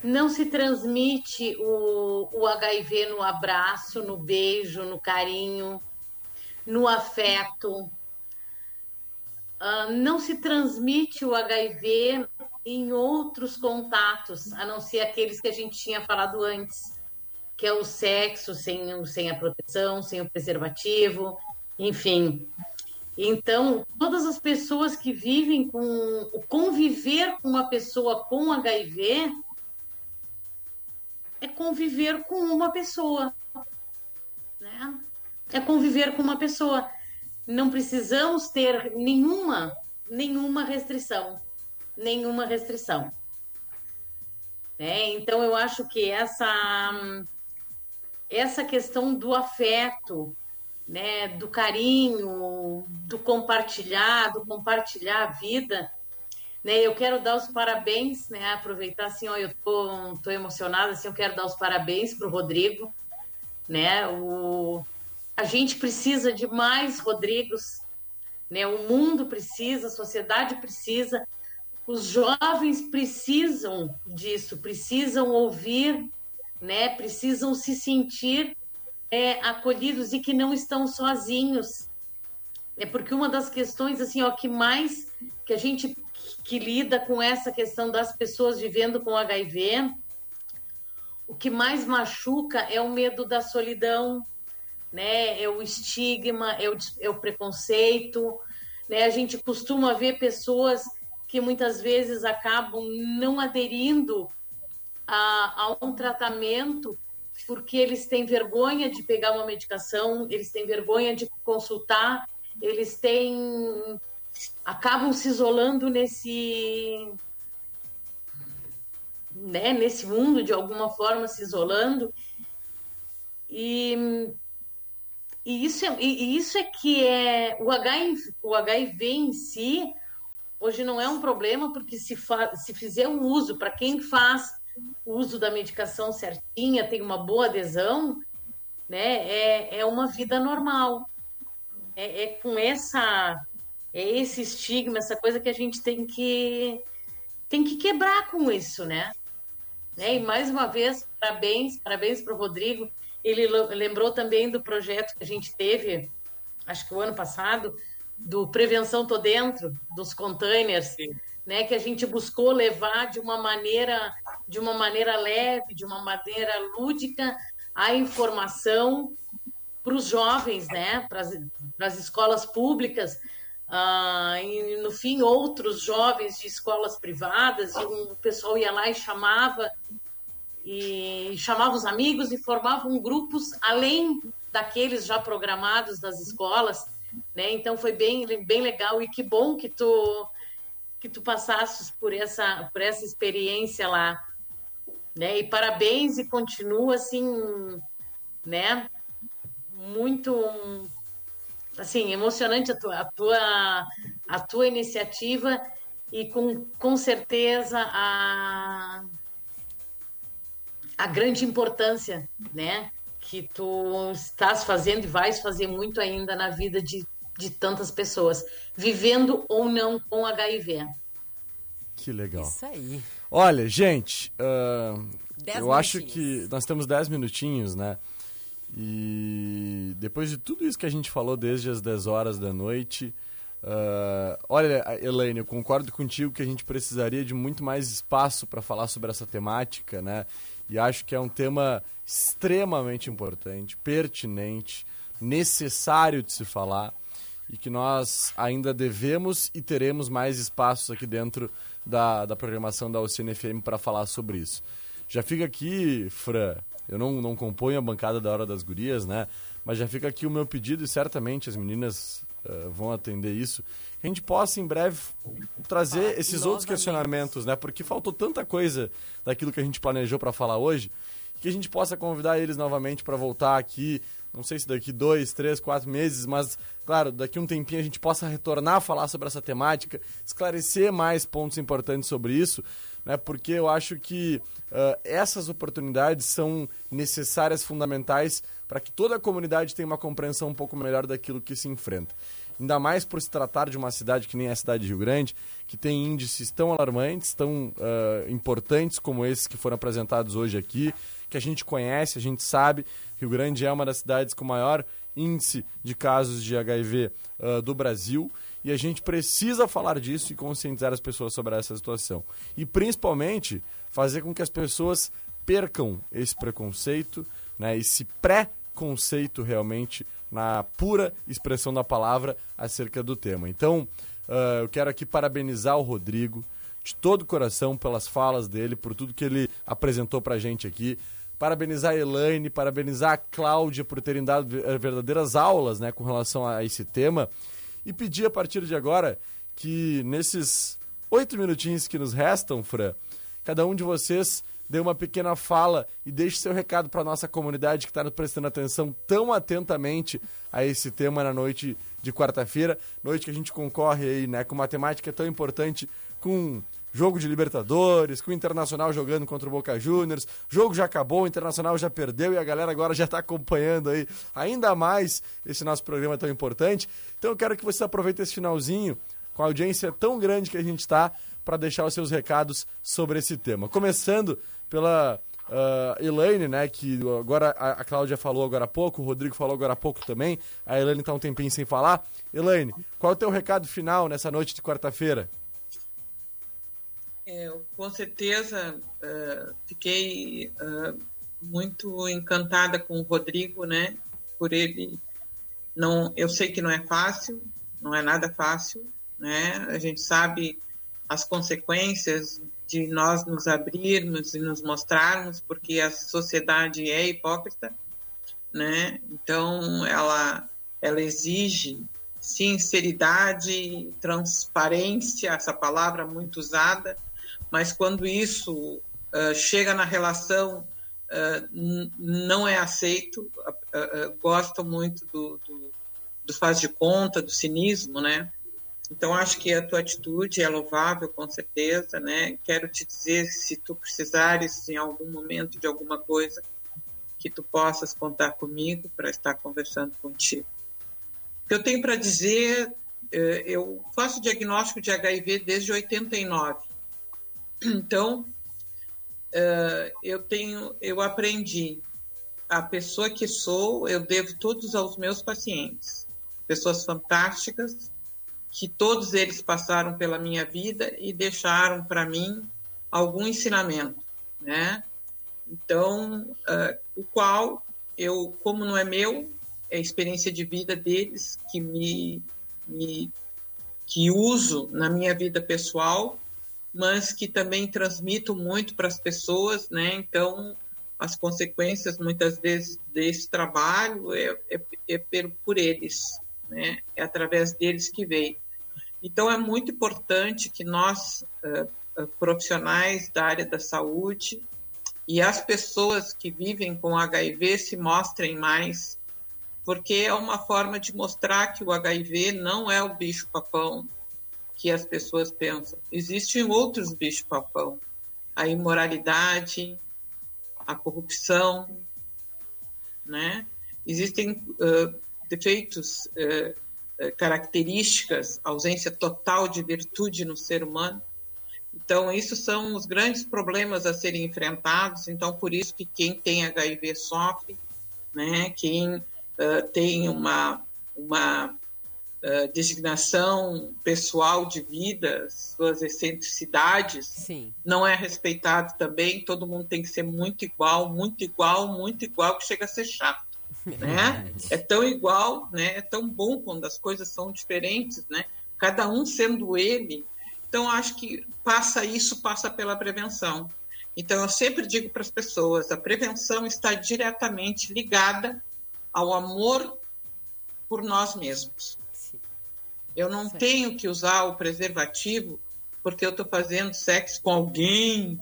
Não se transmite o, o HIV no abraço, no beijo, no carinho, no afeto. Ah, não se transmite o HIV em outros contatos, a não ser aqueles que a gente tinha falado antes que é o sexo sem, sem a proteção, sem o preservativo, enfim. Então, todas as pessoas que vivem com o conviver com uma pessoa com HIV é conviver com uma pessoa, né? É conviver com uma pessoa. Não precisamos ter nenhuma, nenhuma restrição, nenhuma restrição. né? Então, eu acho que essa essa questão do afeto, né, do carinho, do compartilhar, do compartilhar a vida, né? Eu quero dar os parabéns, né? Aproveitar assim, ó, eu tô, tô emocionada, assim, eu quero dar os parabéns pro Rodrigo, né? O a gente precisa de mais Rodrigos, né? O mundo precisa, a sociedade precisa, os jovens precisam disso, precisam ouvir né, precisam se sentir é, acolhidos e que não estão sozinhos. É porque uma das questões assim, ó, que mais que a gente que lida com essa questão das pessoas vivendo com HIV, o que mais machuca é o medo da solidão, né? É o estigma, é o, é o preconceito, né? A gente costuma ver pessoas que muitas vezes acabam não aderindo a, a um tratamento porque eles têm vergonha de pegar uma medicação, eles têm vergonha de consultar, eles têm acabam se isolando nesse né, nesse mundo de alguma forma se isolando. E, e isso é, e, isso é que é o HIV, o HIV em si hoje não é um problema porque se fa, se fizer um uso para quem faz o uso da medicação certinha tem uma boa adesão né? É, é uma vida normal. É, é com essa é esse estigma essa coisa que a gente tem que tem que quebrar com isso né? Né? E mais uma vez, parabéns, parabéns para o Rodrigo. Ele lembrou também do projeto que a gente teve, acho que o ano passado, do Prevenção Tô Dentro, dos containers, né? Que a gente buscou levar de uma maneira, de uma maneira leve, de uma maneira lúdica, a informação para os jovens, né? Para as escolas públicas, ah, e no fim outros jovens de escolas privadas, e um- o pessoal ia lá e chamava e chamava os amigos e formavam grupos além daqueles já programados das escolas, né? Então foi bem bem legal e que bom que tu que tu passasses por essa por essa experiência lá, né? E parabéns e continua assim, né? Muito assim emocionante a tua a tua, a tua iniciativa e com, com certeza a a grande importância, né, que tu estás fazendo e vais fazer muito ainda na vida de, de tantas pessoas, vivendo ou não com HIV. Que legal. Isso aí. Olha, gente, Dez eu acho que nós temos 10 minutinhos, né? E depois de tudo isso que a gente falou desde as 10 horas da noite, ah, olha, Elaine, eu concordo contigo que a gente precisaria de muito mais espaço para falar sobre essa temática, né? E acho que é um tema extremamente importante, pertinente, necessário de se falar e que nós ainda devemos e teremos mais espaços aqui dentro da, da programação da Oceano FM para falar sobre isso. Já fica aqui, Fran, eu não, não componho a bancada da Hora das Gurias, né? Mas já fica aqui o meu pedido e certamente as meninas eh, vão atender isso. Que a gente possa em breve trazer Falar esses outros questionamentos, né? Porque faltou tanta coisa daquilo que a gente planejou para falar hoje que a gente possa convidar eles novamente para voltar aqui. Não sei se daqui dois, três, quatro meses, mas, claro, daqui um tempinho a gente possa retornar a falar sobre essa temática, esclarecer mais pontos importantes sobre isso, né? Porque eu acho que ah, essas oportunidades são necessárias, fundamentais, para que toda a comunidade tenha uma compreensão um pouco melhor daquilo que se enfrenta. Ainda mais por se tratar de uma cidade que nem a cidade de Rio Grande, que tem índices tão alarmantes, tão ah, importantes como esses que foram apresentados hoje aqui, que a gente conhece, a gente sabe. Rio Grande é uma das cidades com maior índice de casos de HIV ah, do Brasil e a gente precisa falar disso e conscientizar as pessoas sobre essa situação. E principalmente fazer com que as pessoas percam esse preconceito, né, esse pré-conceito realmente na pura expressão da palavra acerca do tema. Então, ah, eu quero aqui parabenizar o Rodrigo de todo o coração pelas falas dele, por tudo que ele apresentou pra gente aqui. Parabenizar a Elaine, parabenizar a Cláudia por terem dado ver- verdadeiras aulas né, com relação a esse tema. E pedir a partir de agora que nesses oito minutinhos que nos restam, Fran, cada um de vocês dê uma pequena fala e deixe seu recado para nossa comunidade que está prestando atenção tão atentamente a esse tema na noite de quarta-feira, noite que a gente concorre aí, né, com uma temática tão importante, com jogo de Libertadores, com o Internacional jogando contra o Boca Juniors, jogo já acabou, o Internacional já perdeu e a galera agora já está acompanhando aí ainda mais esse nosso programa tão importante. Então eu quero que você aproveite esse finalzinho com a audiência tão grande que a gente está para deixar os seus recados sobre esse tema. Começando pela ah, Elaine, né, que agora a, a Cláudia falou agora há pouco, o Rodrigo falou agora há pouco também, a Elaine está um tempinho sem falar. Elaine, qual é o teu recado final nessa noite de quarta-feira? É, eu, com certeza eh, fiquei eh, muito encantada com o Rodrigo, né? Por ele não, eu sei que não é fácil, não é nada fácil, né? A gente sabe as consequências de nós nos abrirmos e nos mostrarmos, porque a sociedade é hipócrita, né? Então ela ela exige sinceridade, transparência, essa palavra muito usada, mas quando isso ah, chega na relação, n- não é aceito, ah, gostam muito do, do, do faz de conta, do cinismo, né? Então, acho que a tua atitude é louvável, com certeza, né? Quero te dizer, se tu precisares em algum momento de alguma coisa, que tu possas contar comigo para estar conversando contigo. O que eu tenho para dizer, eh, eu faço diagnóstico de HIV desde 89. Então, eh, eu tenho, eu aprendi a pessoa que sou, eu devo todos aos meus pacientes. Pessoas fantásticas, que todos eles passaram pela minha vida e deixaram para mim algum ensinamento, né? Então, ah, o qual eu, como não é meu, é a experiência de vida deles que me, me que uso na minha vida pessoal, mas que também transmito muito para as pessoas, né? Então, as consequências muitas vezes desse trabalho é, é, é por eles, né? É através deles que veio. Então, é muito importante que nós, ah, ah, profissionais da área da saúde, e as pessoas que vivem com HIV se mostrem mais, porque é uma forma de mostrar que o HIV não é o bicho-papão que as pessoas pensam. Existem outros bicho-papão. A imoralidade, a corrupção, né? Existem ah, defeitos, ah, características, ausência total de virtude no ser humano. Então, isso são os grandes problemas a serem enfrentados. Então, por isso que quem tem HIV sofre, né? Quem ah, tem uma, uma ah, designação pessoal de vida, suas excentricidades, Sim. não é respeitado também. Todo mundo tem que ser muito igual, muito igual, muito igual, que chega a ser chato. Né? É tão igual, né? é tão bom quando as coisas são diferentes, né? cada um sendo ele. Então, acho que passa isso, passa pela prevenção. Então, eu sempre digo para as pessoas: a prevenção está diretamente ligada ao amor por nós mesmos. Sim. Eu não Certo. tenho que usar o preservativo porque eu estou fazendo sexo com alguém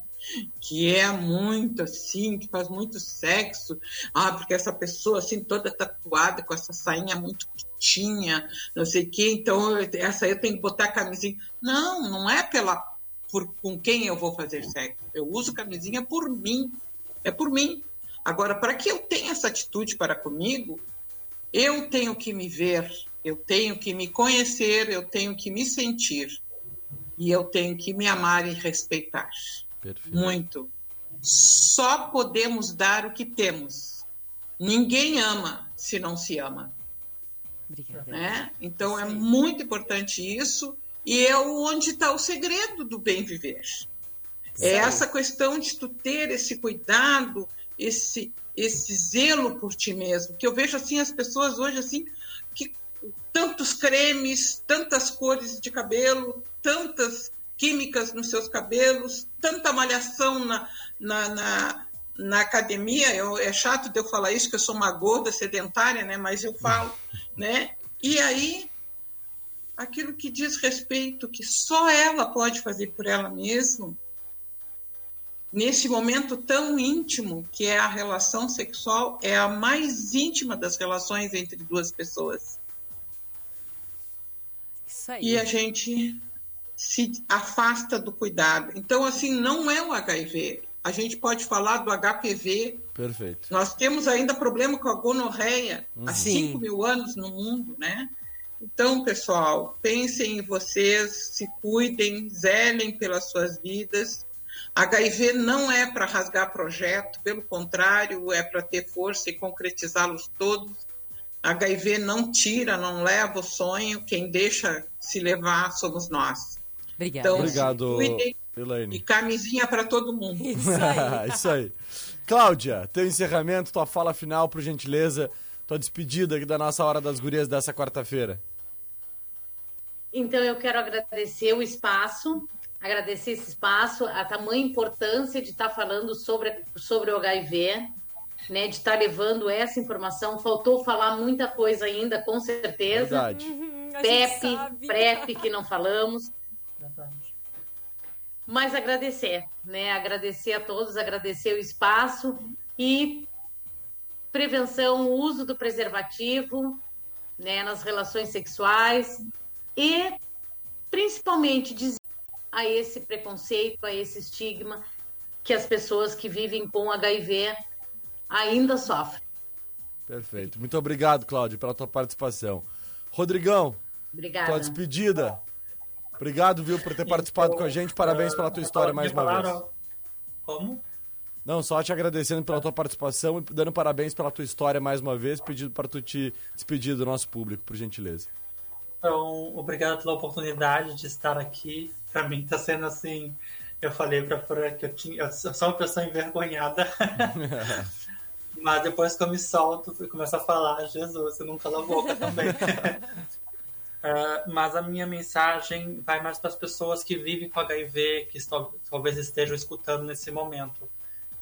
que é muito assim, que faz muito sexo. Ah, porque essa pessoa assim toda tatuada com essa sainha muito curtinha, não sei o quê, então essa aí eu tenho que botar camisinha. Não, não é pela por com quem eu vou fazer sexo. Eu uso camisinha por mim. É por mim. Agora, para que eu tenha essa atitude para comigo, eu tenho que me ver, eu tenho que me conhecer, eu tenho que me sentir e eu tenho que me amar e respeitar. Perfeito. Muito. Só podemos dar o que temos. Ninguém ama se não se ama, Obrigada. né? Então é Isso aí. muito importante isso e é onde está o segredo do bem viver. É essa questão de tu ter esse cuidado, esse esse zelo por ti mesmo, que eu vejo assim as pessoas hoje assim que tantos cremes, tantas cores de cabelo, tantas químicas nos seus cabelos, tanta malhação na, na, na, na academia. Eu, é chato de eu falar isso, que eu sou uma gorda sedentária, né? Mas eu falo, né? E aí, aquilo que diz respeito, que só ela pode fazer por ela mesma, nesse momento tão íntimo que é a relação sexual, é a mais íntima das relações entre duas pessoas. Isso aí. E a gente se afasta do cuidado. Então, assim, não é o HIV. A gente pode falar do HPV. Perfeito. Nós temos ainda problema com a gonorreia há Sim. 5 mil anos no mundo, né? Então, pessoal, pensem em vocês, se cuidem, zelem pelas suas vidas. HIV não é para rasgar projeto, pelo contrário, é para ter força e concretizá-los todos. HIV não tira, não leva o sonho, quem deixa se levar somos nós. Obrigada. Então, Obrigado, cuidem. E Elaine. camisinha para todo mundo. Isso aí. Isso aí. Cláudia, teu encerramento, tua fala final, por gentileza, tua despedida aqui da nossa Hora das Gurias dessa quarta-feira. Então, eu quero agradecer o espaço, agradecer esse espaço, a tamanha importância de estar falando sobre, sobre o HIV, né, de estar levando essa informação. Faltou falar muita coisa ainda, com certeza. Verdade. Uhum, PEP. PrEP, que não falamos. Mas agradecer, né? Agradecer a todos, agradecer o espaço e prevenção, uso do preservativo, né, nas relações sexuais e principalmente dizer a esse preconceito, a esse estigma que as pessoas que vivem com HIV ainda sofrem. Perfeito. Muito obrigado, Cláudio, pela tua participação. Rodrigão, Obrigada. tua despedida. Obrigado, viu, por ter participado com a gente. Parabéns pela tua história mais uma vez. falaram- Como? Não, só te agradecendo pela tua participação e dando parabéns pela tua história mais uma vez, pedindo para tu te despedir do nosso público, por gentileza. Então, obrigado pela oportunidade de estar aqui. Pra mim tá sendo assim. Eu falei pra Fran que eu, tinha, eu sou uma pessoa envergonhada. Mas depois que eu me solto e começo a falar, Jesus, você não cala a boca também. Ah, mas a minha mensagem vai mais para as pessoas que vivem com HIV, que talvez estejam escutando nesse momento.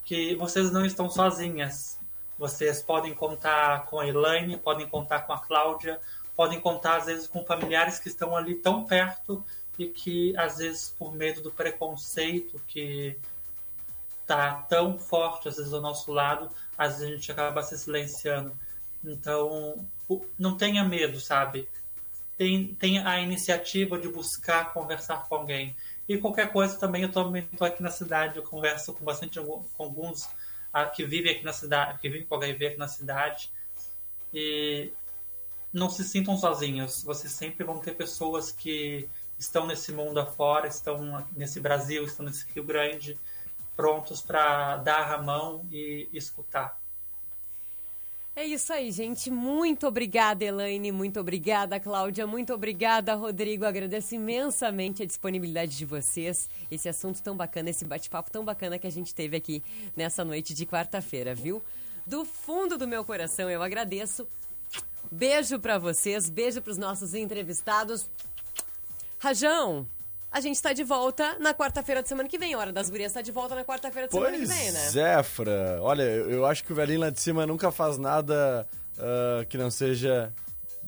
Que vocês não estão sozinhas. Vocês podem contar com a Elaine, podem contar com a Cláudia, podem contar às vezes com familiares que estão ali tão perto e que às vezes por medo do preconceito que tá tão forte às vezes ao nosso lado, às vezes a gente acaba se silenciando. Então, não tenha medo, sabe? Tem, tenha a iniciativa de buscar conversar com alguém. E qualquer coisa também, eu também estou aqui na cidade, eu converso com bastante com alguns ah, que vivem aqui na cidade, que vivem com HIV aqui na cidade. E não se sintam sozinhos. Vocês sempre vão ter pessoas que estão nesse mundo afora, estão nesse Brasil, estão nesse Rio Grande, prontos para dar a mão e escutar. É isso aí, gente. Muito obrigada, Elaine. Muito obrigada, Cláudia. Muito obrigada, Rodrigo. Agradeço imensamente a disponibilidade de vocês. Esse assunto tão bacana, esse bate-papo tão bacana que a gente teve aqui nessa noite de quarta-feira, viu? Do fundo do meu coração, eu agradeço. Beijo pra vocês, beijo pros nossos entrevistados. Rajão, a gente tá de volta na quarta-feira da semana que vem. Hora das Gurias tá de volta na quarta-feira da semana que vem, né? Pois é, Fra. Olha, eu acho que o velhinho lá de cima nunca faz nada ah, que não seja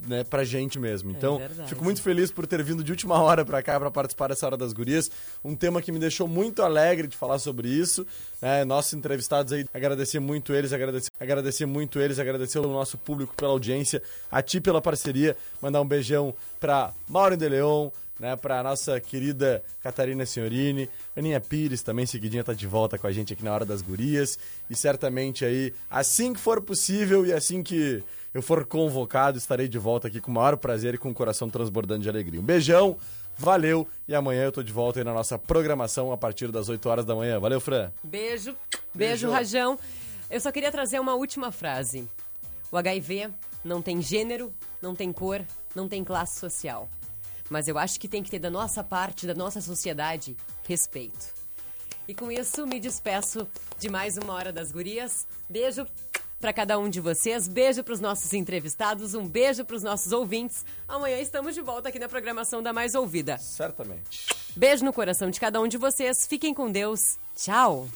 né, pra gente mesmo. Então, verdade. fico muito feliz por ter vindo de última hora pra cá pra participar dessa Hora das Gurias. Um tema que me deixou muito alegre de falar sobre isso. né? nossos entrevistados aí, agradecer muito eles, agradecer, agradecer muito eles, agradecer o nosso público pela audiência, a ti pela parceria, mandar um beijão pra Mauro de Leon, né, pra nossa querida Catarina Senhorini, Aninha Pires também, seguidinha, tá de volta com a gente aqui na Hora das Gurias. E certamente aí, assim que for possível e assim que eu for convocado, estarei de volta aqui com o maior prazer e com o coração transbordando de alegria. Um beijão, valeu, e amanhã eu tô de volta aí na nossa programação a partir das 8 horas da manhã. Valeu, Fran! Beijo. Beijo, Beijo. Rajão. Eu só queria trazer uma última frase. O HIV não tem gênero, não tem cor, não tem classe social. Mas eu acho que tem que ter da nossa parte, da nossa sociedade, respeito. E com isso, me despeço de mais uma Hora das Gurias. Beijo para cada um de vocês, beijo para os nossos entrevistados, um beijo para os nossos ouvintes. Amanhã estamos de volta aqui na programação da Mais Ouvida. Certamente. Beijo no coração de cada um de vocês, fiquem com Deus. Tchau!